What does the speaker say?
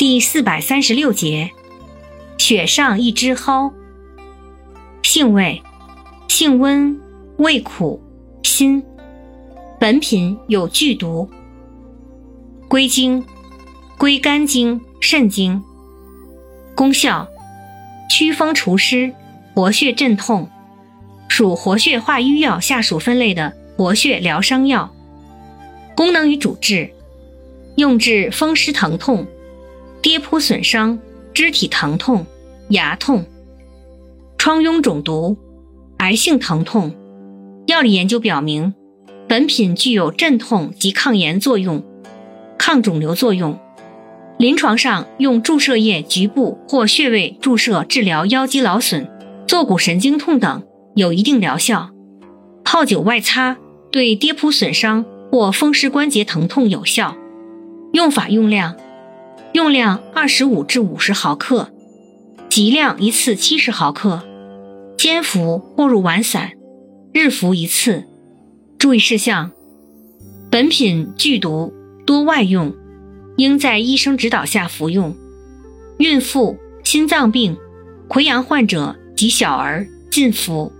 第四百三十六节，雪上一枝蒿。性味：性温，味苦，辛。本品有剧毒。归经：归肝经、肾经。功效：祛风除湿，活血镇痛，属活血化瘀药下属分类的活血疗伤药。功能与主治：用治风湿疼痛。跌扑损伤、肢体疼痛、牙痛、疮痈肿毒、癌性疼痛。药理研究表明，本品具有镇痛及抗炎作用、抗肿瘤作用。临床上用注射液局部或穴位注射治疗腰肌劳损、坐骨神经痛等，有一定疗效。泡酒外擦对跌扑损伤或风湿关节疼痛有效。用法用量。用量二十五至五十毫克，剂量一次七十毫克，煎服或入丸散，日服一次。注意事项：本品剧毒，多外用，应在医生指导下服用。孕妇、心脏病、溃疡患者及小儿禁服。